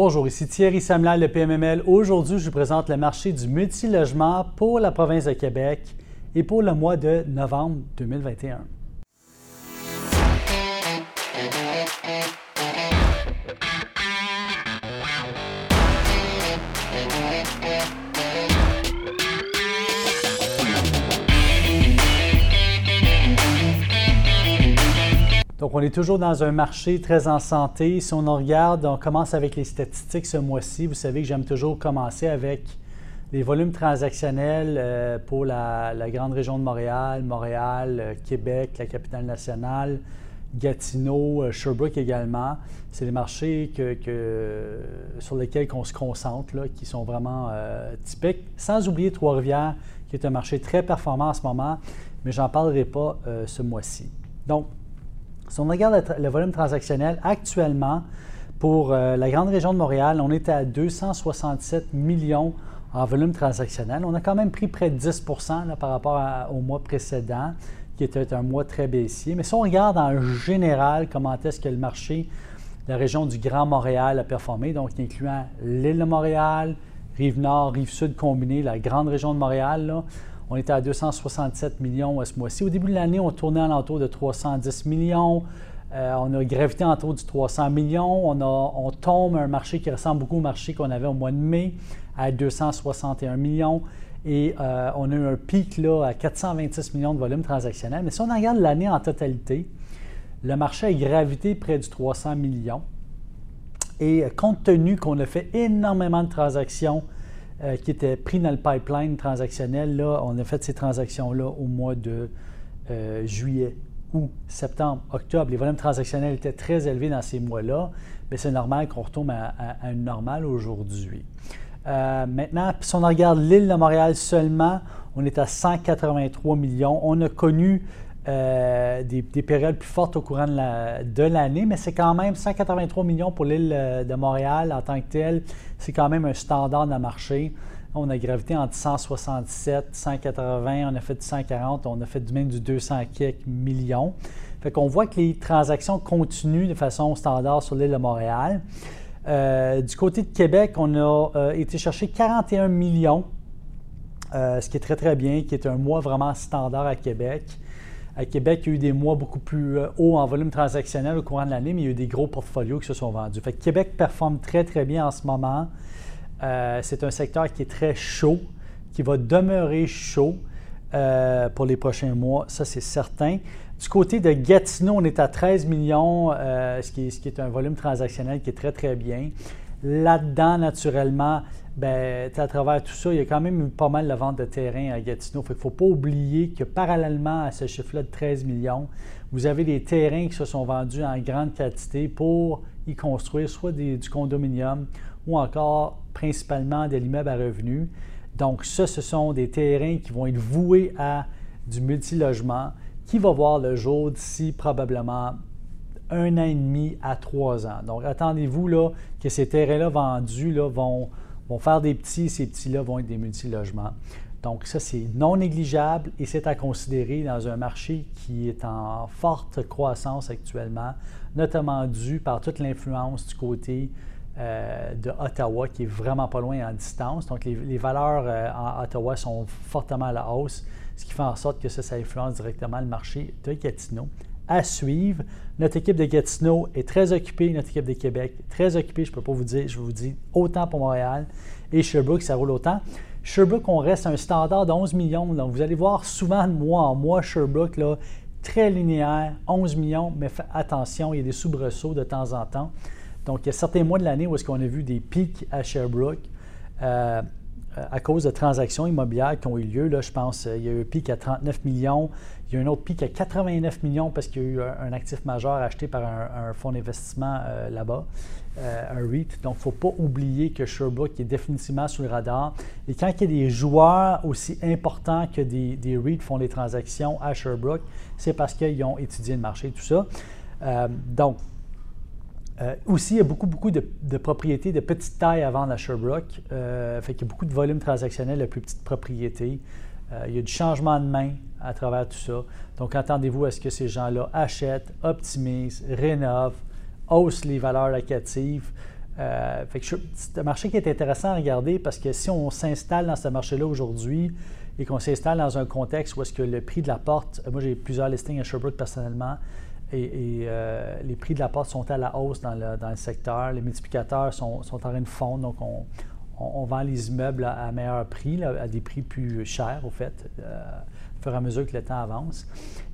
Bonjour, ici Thierry Samuel de PMML. Aujourd'hui, je vous présente le marché du multilogement pour la province de Québec et pour le mois de novembre 2021. Donc, on est toujours dans un marché très en santé. Si on en regarde, on commence avec les statistiques ce mois-ci. Vous savez que j'aime toujours commencer avec les volumes transactionnels euh, pour la, grande région de Montréal, Montréal, euh, Québec, la capitale nationale, Gatineau, euh, Sherbrooke également. C'est les marchés sur lesquels on se concentre, qui sont vraiment typiques. Sans oublier Trois-Rivières, qui est un marché très performant en ce moment, mais j'en parlerai pas ce mois-ci. Donc, si on regarde le, volume transactionnel, actuellement, pour euh, la grande région de Montréal, on est à 267 millions en volume transactionnel. On a quand même pris près de 10% par rapport au mois précédent, qui était un mois très baissier. Mais si on regarde en général comment est-ce que le marché, la région du Grand Montréal a performé, donc incluant l'île de Montréal, Rive-Nord, Rive-Sud combinée, la grande région de Montréal, on était à 267 millions ce mois-ci. Au début de l'année, on tournait à l'entour de 310 millions. Euh, on a gravité autour du 300 millions. On, on tombe à un marché qui ressemble beaucoup au marché qu'on avait au mois de mai à 261 millions. Et euh, on a eu un pic à 426 millions de volume transactionnel. Mais si on regarde l'année en totalité, le marché a gravité près du 300 millions. Et compte tenu qu'on a fait énormément de transactions euh, qui étaient pris dans le pipeline transactionnel. Là, on a fait ces transactions-là au mois de euh, juillet, août, septembre, octobre. Les volumes transactionnels étaient très élevés dans ces mois-là, mais c'est normal qu'on retourne à, une normale aujourd'hui. Euh, maintenant, si on regarde l'île de Montréal seulement, on est à 183 millions. On a connu euh, des, périodes plus fortes au courant de l'année, mais c'est quand même 183 millions pour l'île euh, de Montréal en tant que telle. C'est quand même un standard de marché. On a gravité entre 167, 180, on a fait du 140, on a fait du même du 200 quelques millions. Fait qu'on voit que les transactions continuent de façon standard sur l'île de Montréal. Euh, du côté de Québec, on a été chercher 41 millions, ce qui est très très bien, qui est un mois vraiment standard à Québec. À Québec, il y a eu des mois beaucoup plus euh, hauts en volume transactionnel au courant de l'année, mais il y a eu des gros portfolios qui se sont vendus. Fait Québec performe très, très bien en ce moment. Euh, c'est un secteur qui est très chaud, qui va demeurer chaud euh, pour les prochains mois, ça c'est certain. Du côté de Gatineau, on est à 13 millions, ce, qui est, un volume transactionnel qui est très, très bien. Là-dedans, naturellement, ben, à travers tout ça, il y a quand même eu pas mal de vente de terrain à Gatineau. il ne faut pas oublier que parallèlement à ce chiffre-là de 13 millions, vous avez des terrains qui se sont vendus en grande quantité pour y construire soit du condominium ou encore principalement de l'immeuble à revenus. Donc, ça, ce sont des terrains qui vont être voués à du multilogement qui va voir le jour d'ici probablement un an et demi à trois ans. Donc, attendez-vous là, que ces terrains-là vendus là, vont faire des petits, ces petits-là vont être des multilogements. Donc ça, c'est non négligeable et c'est à considérer dans un marché qui est en forte croissance actuellement, notamment dû par toute l'influence du côté euh, de Ottawa, qui est vraiment pas loin en distance. Donc les, valeurs euh, en Ottawa sont fortement à la hausse, ce qui fait en sorte que ça, ça influence directement le marché de Gatineau à suivre. Notre équipe de Gatineau est très occupée, notre équipe de Québec très occupée, je ne peux pas vous dire, je vous dis autant pour Montréal et Sherbrooke, ça roule autant. Sherbrooke, on reste un standard de 11 millions. Donc, vous allez voir souvent de mois en mois Sherbrooke, là, très linéaire, 11 millions, mais attention, il y a des soubresauts de temps en temps. Donc, il y a certains mois de l'année où est-ce qu'on a vu des pics à Sherbrooke. Euh, à cause de transactions immobilières qui ont eu lieu. Là, je pense qu'il y a eu un pic à 39 millions, il y a un autre pic à 89 millions parce qu'il y a eu un, actif majeur acheté par un, fonds d'investissement euh, là-bas, euh, un REIT. Donc, il ne faut pas oublier que Sherbrooke est définitivement sur le radar. Et quand il y a des joueurs aussi importants que des, des REIT font des transactions à Sherbrooke, c'est parce qu'ils ont étudié le marché, tout ça. donc, euh, aussi, il y a beaucoup, beaucoup de, propriétés de petite taille à vendre à Sherbrooke. Euh, fait qu'il y a beaucoup de volume transactionnel de plus petites propriétés. Euh, il y a du changement de main à travers tout ça. Donc, attendez-vous à ce que ces gens-là achètent, optimisent, rénovent, haussent les valeurs locatives c'est un marché qui est intéressant à regarder parce que si on s'installe dans ce marché-là aujourd'hui et qu'on s'installe dans un contexte où est-ce que le prix de la porte, moi j'ai plusieurs listings à Sherbrooke personnellement, et, les prix de la porte sont à la hausse dans le, secteur, les multiplicateurs sont, sont, en train de fondre, donc on, on, vend les immeubles à, meilleur prix, à des prix plus chers, au fait, euh, au fur et à mesure que le temps avance.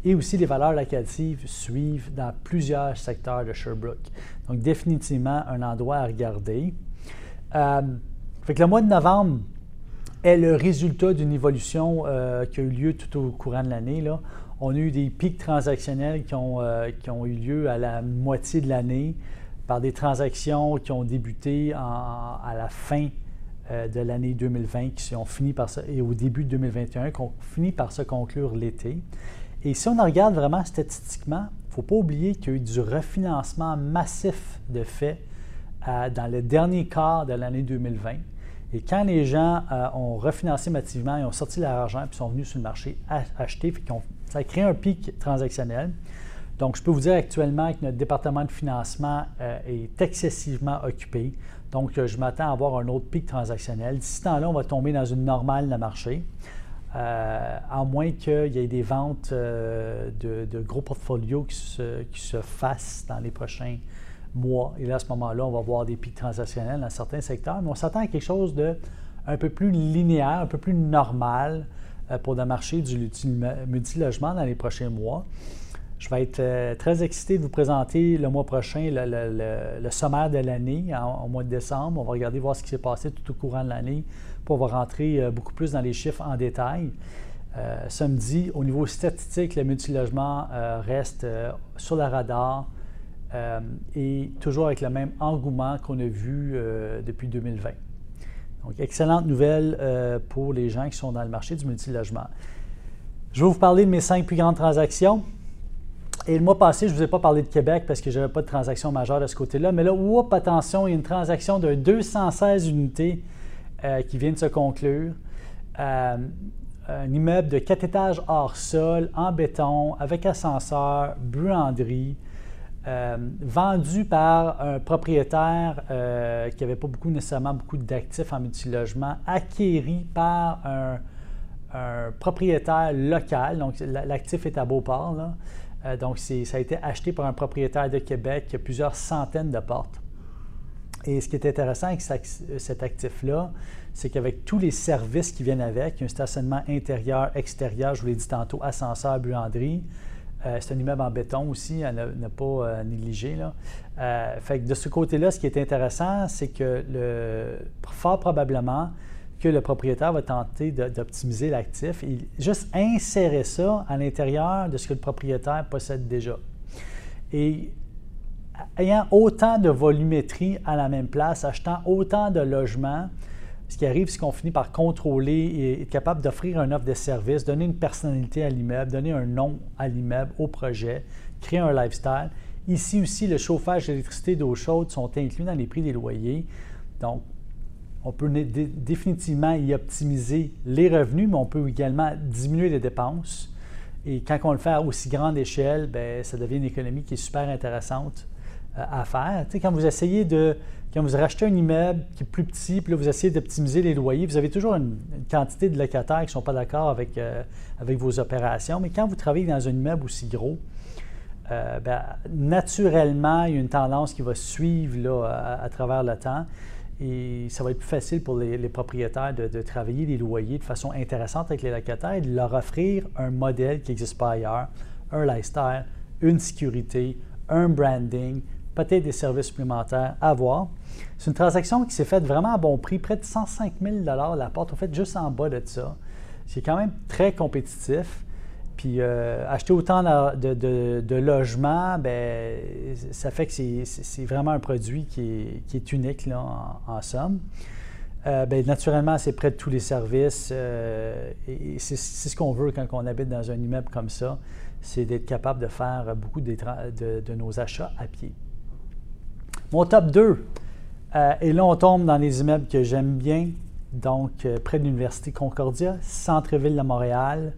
Et aussi, les valeurs locatives suivent dans plusieurs secteurs de Sherbrooke. Donc, définitivement, un endroit à regarder. Euh, fait que le mois de novembre est le résultat d'une évolution euh, qui a eu lieu tout au courant de l'année. On a eu des pics transactionnels qui ont, qui ont eu lieu à la moitié de l'année par des transactions qui ont débuté à la fin euh, de l'année 2020 qui ont fini par et au début de 2021 qui ont fini par se conclure l'été. Et si on regarde vraiment statistiquement, il ne faut pas oublier qu'il y a eu du refinancement massif de fait euh, dans le dernier quart de l'année 2020. Et quand les gens euh, ont refinancé massivement, ils ont sorti leur argent puis sont venus sur le marché acheter, ça a créé un pic transactionnel. Donc, je peux vous dire actuellement que notre département de financement est excessivement occupé. Donc, euh, je m'attends à avoir un autre pic transactionnel. D'ici ce temps-là, on va tomber dans une normale de marché, euh, à moins qu'il y ait des ventes euh, de, gros portfolios qui se, fassent dans les prochains mois. Et là, à ce moment-là, on va voir des pics transactionnels dans certains secteurs, mais on s'attend à quelque chose de un peu plus linéaire, un peu plus normal pour le marché du multilogement dans les prochains mois. Je vais être euh, très excité de vous présenter le mois prochain le, sommaire de l'année, au mois de décembre. On va regarder voir ce qui s'est passé tout au courant de l'année pour rentrer euh, beaucoup plus dans les chiffres en détail. Euh, samedi, au niveau statistique, le multilogement reste sur le radar et toujours avec le même engouement qu'on a vu depuis 2020. Donc, excellente nouvelle pour les gens qui sont dans le marché du multilogement. Je vais vous parler de mes cinq plus grandes transactions. Et le mois passé, je ne vous ai pas parlé de Québec parce que je n'avais pas de transaction majeure de ce côté-là. Mais là, whoop, attention, il y a une transaction de 216 unités euh, qui vient de se conclure. Euh, un immeuble de 4 étages hors sol, en béton, avec ascenseur, buanderie, euh, vendu par un propriétaire qui n'avait pas beaucoup nécessairement beaucoup d'actifs en multilogement, acquéri par un, propriétaire local. Donc, l'actif est à Beauport. Euh, donc, ça a été acheté par un propriétaire de Québec qui a plusieurs centaines de portes. Et ce qui est intéressant avec cet actif-là, c'est qu'avec tous les services qui viennent avec, un stationnement intérieur, extérieur, je vous l'ai dit tantôt, ascenseur, buanderie, euh, c'est un immeuble en béton aussi, à ne, pas euh, négliger. fait que de ce côté-là, ce qui est intéressant, c'est que fort probablement, que le propriétaire va tenter d'optimiser l'actif et juste insérer ça à l'intérieur de ce que le propriétaire possède déjà. Et ayant autant de volumétrie à la même place, achetant autant de logements, ce qui arrive, c'est qu'on finit par contrôler et être capable d'offrir une offre de service, donner une personnalité à l'immeuble, donner un nom à l'immeuble, au projet, créer un lifestyle. Ici aussi, le chauffage, l'électricité, d'eau chaude sont inclus dans les prix des loyers. Donc, on peut définitivement y optimiser les revenus, mais on peut également diminuer les dépenses. Et quand on le fait à aussi grande échelle, bien, ça devient une économie qui est super intéressante euh, à faire. Tu sais, quand vous essayez de, quand vous rachetez un immeuble qui est plus petit, puis là, vous essayez d'optimiser les loyers, vous avez toujours une, quantité de locataires qui ne sont pas d'accord avec, euh, avec vos opérations. Mais quand vous travaillez dans un immeuble aussi gros, euh, bien, naturellement, il y a une tendance qui va suivre là, à travers le temps. Et ça va être plus facile pour les, propriétaires de, travailler les loyers de façon intéressante avec les locataires et de leur offrir un modèle qui n'existe pas ailleurs, un lifestyle, une sécurité, un branding, peut-être des services supplémentaires à voir. C'est une transaction qui s'est faite vraiment à bon prix, près de 105 000 la porte, au fait, juste en bas de ça. C'est quand même très compétitif. Puis euh, acheter autant de, logements, ben, ça fait que c'est vraiment un produit qui est, unique là, en, somme. Euh, ben, naturellement, c'est près de tous les services. Euh, et c'est ce qu'on veut quand on habite dans un immeuble comme ça, c'est d'être capable de faire beaucoup de, nos achats à pied. Mon top 2, et là on tombe dans les immeubles que j'aime bien, donc près de l'Université Concordia, centre-ville de Montréal.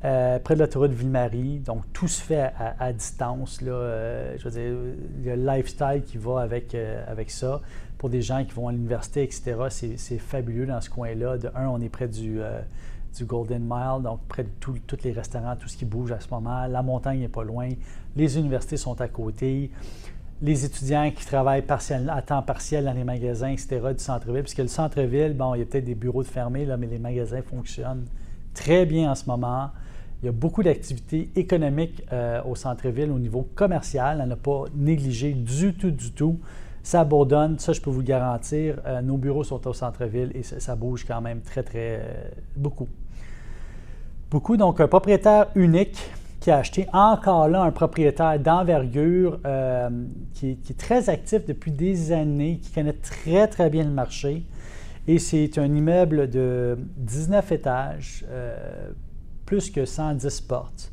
près de l'autoroute Ville-Marie. Donc, tout se fait à, distance. Là, je veux dire, le lifestyle qui va avec, avec ça. Pour des gens qui vont à l'université, etc., c'est fabuleux dans ce coin-là. De un, on est près du, du Golden Mile, donc près de tous les restaurants, tout ce qui bouge à ce moment. La montagne n'est pas loin. Les universités sont à côté. Les étudiants qui travaillent à temps partiel dans les magasins, etc., du centre-ville, puisque le centre-ville, bon, il y a peut-être des bureaux de fermés, là, mais les magasins fonctionnent très bien en ce moment. Il y a beaucoup d'activités économiques euh, au centre-ville au niveau commercial. On n'a pas négligé du tout, du tout. Ça abandonne, ça je peux vous garantir. Euh, nos bureaux sont au centre-ville et ça, bouge quand même très, très euh, beaucoup beaucoup. Donc, un propriétaire unique a acheté encore là un propriétaire d'envergure euh, qui, est très actif depuis des années, qui connaît très, très bien le marché. Et c'est un immeuble de 19 étages, euh, plus que 110 portes.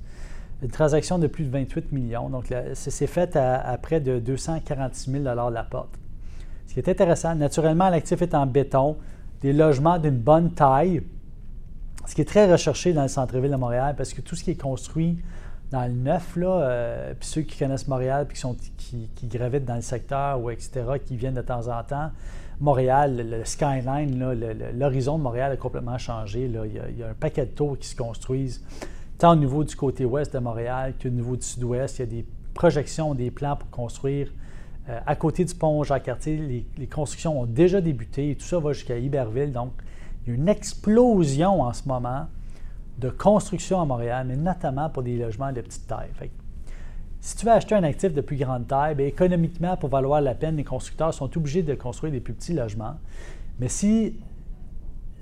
Une transaction de plus de 28 millions. Donc, c'est fait à, près de 246 000 la porte. Ce qui est intéressant, naturellement, l'actif est en béton, des logements d'une bonne taille, ce qui est très recherché dans le centre-ville de Montréal, parce que tout ce qui est construit dans le neuf, là, euh, puis ceux qui connaissent Montréal, puis qui, gravitent dans le secteur, ou etc., qui viennent de temps en temps, Montréal, le, skyline, l'horizon de Montréal a complètement changé. Il, y a, un paquet de tours qui se construisent, tant au niveau du côté ouest de Montréal qu'au niveau du sud-ouest. Il y a des projections, des plans pour construire. Euh, à côté du pont Jacques-Cartier, les, les, constructions ont déjà débuté et tout ça va jusqu'à Iberville. Donc, il y a une explosion en ce moment de construction à Montréal, mais notamment pour des logements de petite taille. si tu veux acheter un actif de plus grande taille, bien, économiquement, pour valoir la peine, les constructeurs sont obligés de construire des plus petits logements. Mais si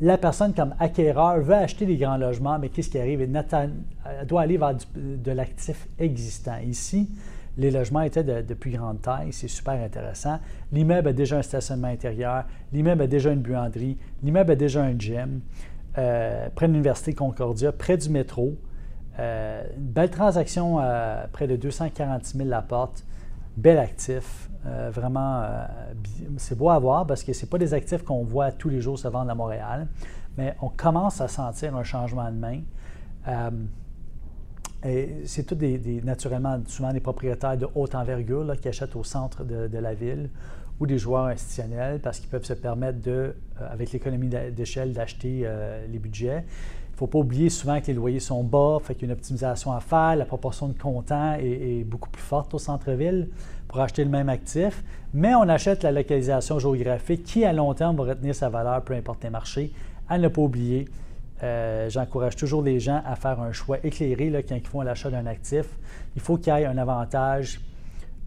la personne comme acquéreur veut acheter des grands logements, mais qu'est-ce qui arrive? Elle doit aller vers de l'actif existant. Ici, les logements étaient de, plus grande taille, c'est super intéressant. L'immeuble a déjà un stationnement intérieur, l'immeuble a déjà une buanderie, l'immeuble a déjà un gym, euh, près de l'Université Concordia, près du métro. Euh, belle transaction à près de 246 000 la porte, bel actif. Euh, vraiment, c'est beau à voir parce que ce pas des actifs qu'on voit tous les jours se vendre à Montréal, mais on commence à sentir un changement de main c'est tout des, naturellement souvent des propriétaires de haute envergure qui achètent au centre de, la ville ou des joueurs institutionnels parce qu'ils peuvent se permettre de, euh, avec l'économie d'échelle, d'acheter euh, les budgets. Il ne faut pas oublier souvent que les loyers sont bas, fait qu'il y a une optimisation à faire. La proportion de comptants est, beaucoup plus forte au centre-ville pour acheter le même actif, mais on achète la localisation géographique qui, à long terme, va retenir sa valeur, peu importe les marchés. À ne pas oublier, euh, j'encourage toujours les gens à faire un choix éclairé là, quand ils font l'achat d'un actif. Il faut qu'il y ait un avantage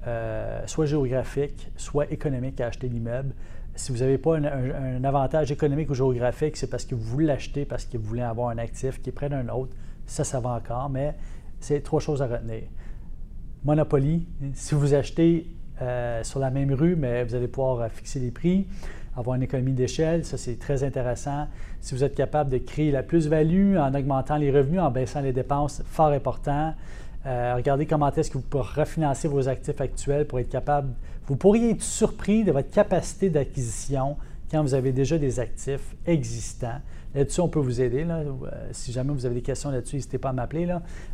euh, soit géographique, soit économique à acheter l'immeuble. Si vous n'avez pas un, avantage économique ou géographique, c'est parce que vous voulez l'acheter, parce que vous voulez avoir un actif qui est près d'un autre. Ça, ça va encore, mais c'est trois choses à retenir. Monopoly, si vous achetez euh, sur la même rue, mais vous allez pouvoir fixer les prix avoir une économie d'échelle, ça c'est très intéressant. Si vous êtes capable de créer la plus-value en augmentant les revenus, en baissant les dépenses, fort important. Euh, regardez comment est-ce que vous pourrez refinancer vos actifs actuels pour être capable. Vous pourriez être surpris de votre capacité d'acquisition quand vous avez déjà des actifs existants. Là-dessus, on peut vous aider. Euh, si jamais vous avez des questions là-dessus, n'hésitez pas à m'appeler.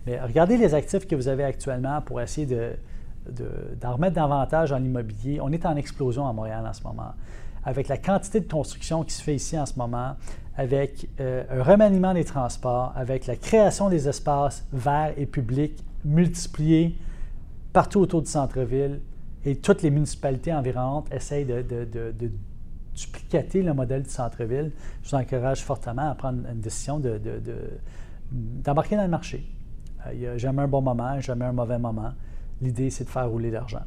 Mais regardez les actifs que vous avez actuellement pour essayer de, d'en remettre davantage en immobilier. On est en explosion à Montréal en ce moment avec la quantité de construction qui se fait ici en ce moment, avec euh, un remaniement des transports, avec la création des espaces verts et publics multipliés partout autour du centre-ville, et toutes les municipalités environnantes essayent de, de, duplicater le modèle du centre-ville. Je vous encourage fortement à prendre une décision d'embarquer dans le marché. Euh, il n'y a jamais un bon moment, jamais un mauvais moment. L'idée, c'est de faire rouler l'argent.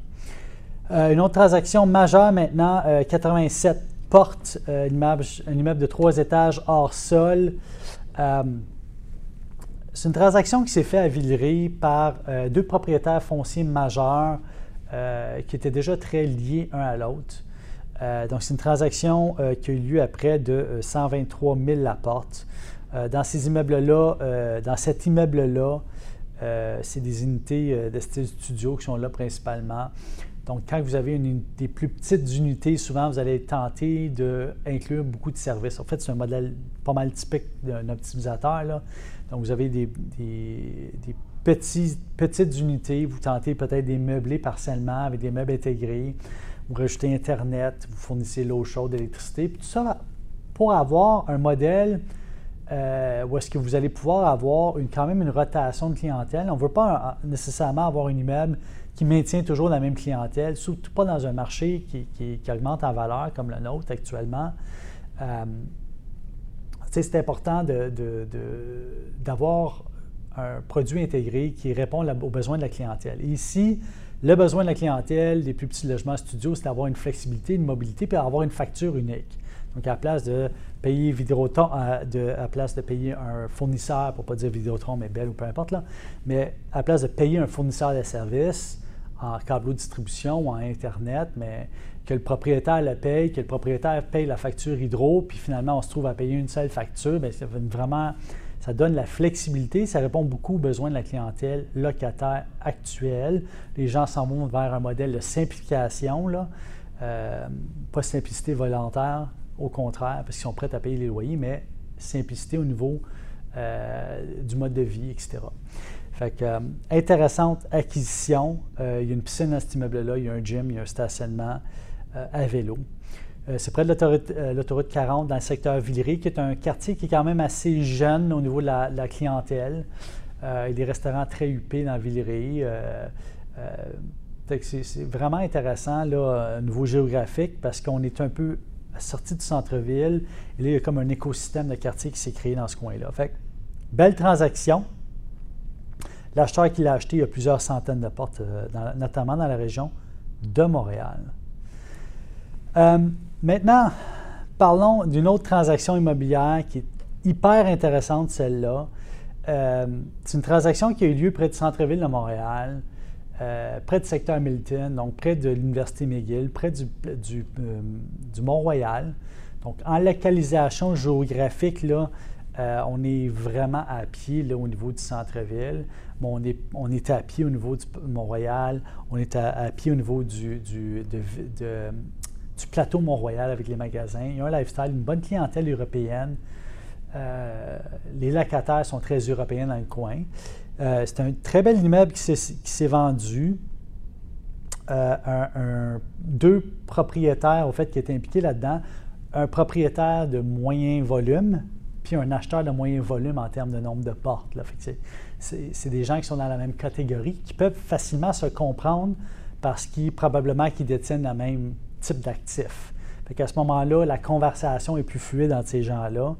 Euh, une autre transaction majeure maintenant, 87 euh, portes, euh, un, immeuble, de trois étages hors sol. c'est une transaction qui s'est faite à Villeray par deux propriétaires fonciers majeurs qui étaient déjà très liés un à l'autre. donc, c'est une transaction qui a eu lieu à près de 123 000 la porte. dans ces immeubles-là, dans cet immeuble-là, c'est des unités de style studio qui sont là principalement. Donc, quand vous avez une, des plus petites unités, souvent, vous allez tenter d'inclure beaucoup de services. En fait, c'est un modèle pas mal typique d'un optimisateur. Donc, vous avez des, petites unités, vous tentez peut-être des meublés partiellement avec des meubles intégrés, vous rajoutez Internet, vous fournissez l'eau chaude, l'électricité, tout ça pour avoir un modèle euh, où est-ce que vous allez pouvoir avoir une, quand même une rotation de clientèle. On ne veut pas nécessairement avoir un immeuble qui maintient toujours la même clientèle, surtout pas dans un marché qui, augmente en valeur comme le nôtre actuellement. Euh, c'est important d'avoir un produit intégré qui répond aux besoins de la clientèle. ici, le besoin de la clientèle des plus petits logements studios, c'est d'avoir une flexibilité, une mobilité, puis avoir une facture unique. Donc, à la place de payer Vidéotron, de, à place de payer un fournisseur, pour ne pas dire Vidéotron, mais Bell ou peu importe, là, mais à la place de payer un fournisseur de services en câble distribution ou en Internet, mais que le propriétaire le paye, que le propriétaire paye la facture hydro, puis finalement on se trouve à payer une seule facture, bien, ça vraiment, ça donne la flexibilité, ça répond beaucoup aux besoins de la clientèle locataire actuelle. Les gens s'en vont vers un modèle de simplification, là, euh, pas simplicité volontaire, au contraire, parce qu'ils sont prêts à payer les loyers, mais simplicité au niveau euh, du mode de vie, etc. Fait que, euh, intéressante acquisition. Euh, il y a une piscine dans cet immeuble-là, il y a un gym, il y a un stationnement à vélo. c'est près de l'autoroute 40 dans le secteur Villeray, qui est un quartier qui est quand même assez jeune au niveau de la, clientèle. il y a des restaurants très huppés dans Villeray. c'est vraiment intéressant, là, au niveau géographique, parce qu'on est un peu sortie du centre-ville. Et là, il y a comme un écosystème de quartier qui s'est créé dans ce coin-là. Fait belle transaction. L'acheteur qui l'a acheté, il y a plusieurs centaines de portes, euh, notamment dans la région de Montréal. Euh, maintenant, parlons d'une autre transaction immobilière qui est hyper intéressante, celle-là. Euh, c'est une transaction qui a eu lieu près du centre-ville de Montréal. Près du secteur Milton, donc près de l'Université McGill, près du, Mont-Royal. Donc, en localisation géographique, là, euh, on est vraiment à pied là, au niveau du centre-ville. on, est, à pied au niveau du Mont-Royal, on est à, pied au niveau du, plateau Mont-Royal avec les magasins. Il y a un lifestyle, une bonne clientèle européenne. les locataires sont très européens dans le coin. Euh, c'est un très bel immeuble qui s'est vendu. Euh, deux propriétaires, au fait, qui étaient impliqués là-dedans. Un propriétaire de moyen volume, puis un acheteur de moyen volume en termes de nombre de portes. C'est des gens qui sont dans la même catégorie, qui peuvent facilement se comprendre parce qu'ils probablement qu'ils détiennent le même type d'actifs. À ce moment-là, la conversation est plus fluide entre ces gens-là.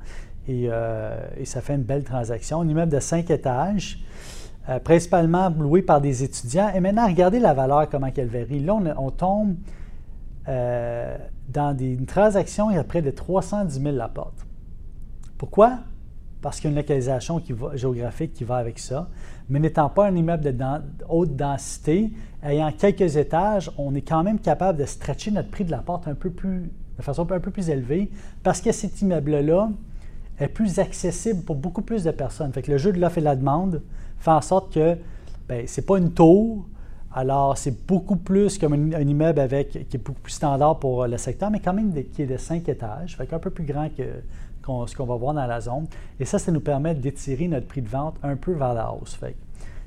Euh, et, ça fait une belle transaction. Un immeuble de cinq étages, euh, principalement loué par des étudiants. Et maintenant, regardez la valeur, comment elle varie. Là, on, tombe euh, dans des, une transaction, il y a près de 310 000 la porte. Pourquoi? Parce qu'il y a une localisation géographique qui va avec ça. Mais n'étant pas un immeuble de haute densité, ayant quelques étages, on est quand même capable de stretcher notre prix de la porte un peu plus, de façon un peu plus élevée parce que cet immeuble-là, est plus accessible pour beaucoup plus de personnes. Fait que le jeu de l'offre et de la demande fait en sorte que ben, ce n'est pas une tour, alors c'est beaucoup plus comme un, immeuble avec, qui est beaucoup plus standard pour le secteur, mais quand même qui est de cinq étages, un peu plus grand que ce qu'on va voir dans la zone. Et ça, ça nous permet d'étirer notre prix de vente un peu vers la hausse. Fait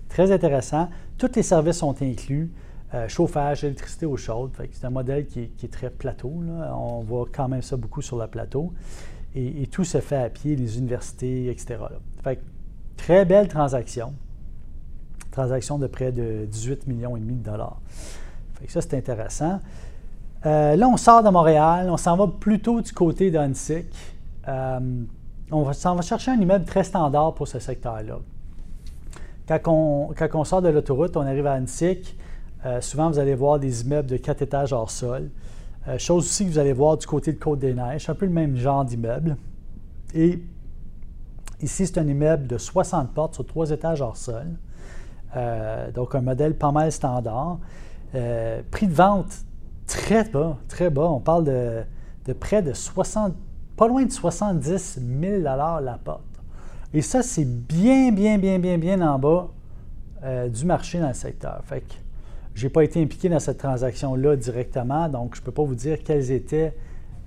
très intéressant. Tous les services sont inclus. Euh, chauffage, électricité eau chaude. C'est un modèle qui est, très plateau. On voit quand même ça beaucoup sur le plateau et, tout se fait à pied, les universités, etc. Fait très belle transaction. Transaction de près de 18 millions et demi de dollars. Fait ça, c'est intéressant. Euh, là, on sort de Montréal, on s'en va plutôt du côté d'Annecy. Euh, on va chercher un immeuble très standard pour ce secteur-là. Quand on, sort de l'autoroute, on arrive à Annecy. Euh, souvent, vous allez voir des immeubles de quatre étages hors sol. Euh, chose aussi que vous allez voir du côté de Côte-des-Neiges, un peu le même genre d'immeuble. Et ici, c'est un immeuble de 60 portes sur trois étages hors sol. Euh, donc, un modèle pas mal standard. Prix de vente très bas, très bas. On parle de, près de 60, pas loin de 70 000 la porte. Et ça, c'est bien, bien, bien, bien, bien en bas du marché dans le secteur. Fait je n'ai pas été impliqué dans cette transaction-là directement, donc je ne peux pas vous dire quels étaient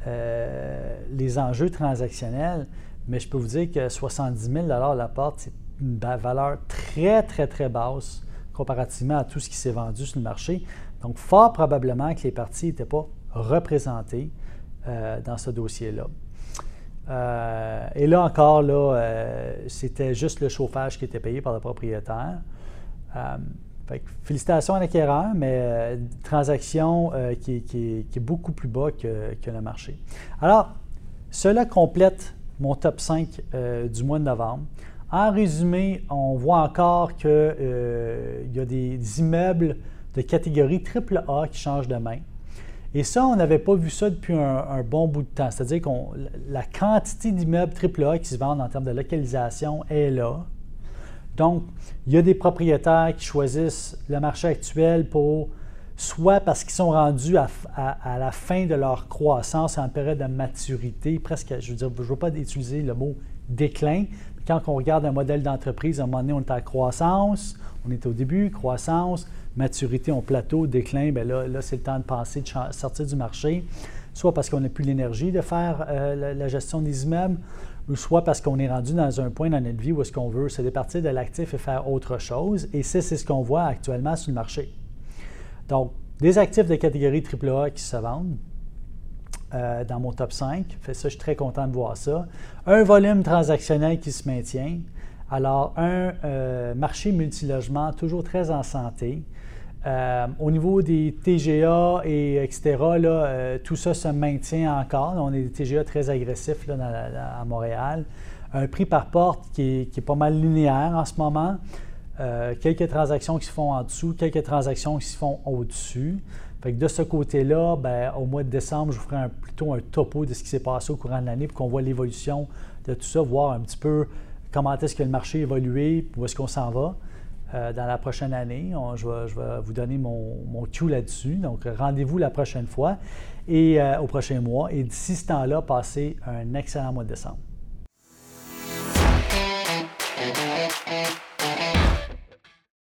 les enjeux transactionnels, mais je peux vous dire que 70 000 la porte, c'est une valeur très, très, très basse comparativement à tout ce qui s'est vendu sur le marché. Donc, fort probablement que les parties n'étaient pas représentées euh, dans ce dossier-là. Euh, et là encore, là, euh, c'était juste le chauffage qui était payé par le propriétaire. félicitations à l'acquéreur, mais transaction qui, est beaucoup plus bas que, le marché. Alors, cela complète mon top 5 du mois de novembre. En résumé, on voit encore qu'il euh, y a des, immeubles de catégorie AAA qui changent de main. Et ça, on n'avait pas vu ça depuis un, bon bout de temps. C'est-à-dire que la quantité d'immeubles AAA qui se vendent en termes de localisation est là. Donc, il y a des propriétaires qui choisissent le marché actuel pour soit parce qu'ils sont rendus à, la fin de leur croissance en période de maturité, presque, je veux dire, je ne veux pas utiliser le mot déclin, quand on regarde un modèle d'entreprise, à un moment donné, on est à croissance, on est au début, croissance, maturité, on plateau, déclin, bien là, là c'est le temps de passer, de sortir du marché, soit parce qu'on n'a plus l'énergie de faire euh, la, gestion des immeubles, ou soit parce qu'on est rendu dans un point dans notre vie où est-ce qu'on veut se départir de l'actif et faire autre chose. Et ça, c'est ce qu'on voit actuellement sur le marché. Donc, des actifs de catégorie AAA qui se vendent, euh, dans mon top 5. Fait ça, je suis très content de voir ça. Un volume transactionnel qui se maintient. Alors, un euh, marché multilogement toujours très en santé. Euh, au niveau des TGA et etc., là, tout ça se maintient encore. On a des TGA très agressifs là, à Montréal. Un prix par porte qui est, pas mal linéaire en ce moment. quelques transactions qui se font en dessous, quelques transactions qui se font au-dessus de ce côté-là, ben, au mois de décembre, je vous ferai plutôt un topo de ce qui s'est passé au courant de l'année pour qu'on voit l'évolution de tout ça, voir un petit peu comment est-ce que le marché a évolué, où est-ce qu'on s'en va. Euh, dans la prochaine année. je, vais, vous donner mon, mon cue là-dessus. Donc, rendez-vous la prochaine fois et euh, au prochain mois. Et d'ici ce temps-là, passez un excellent mois de décembre.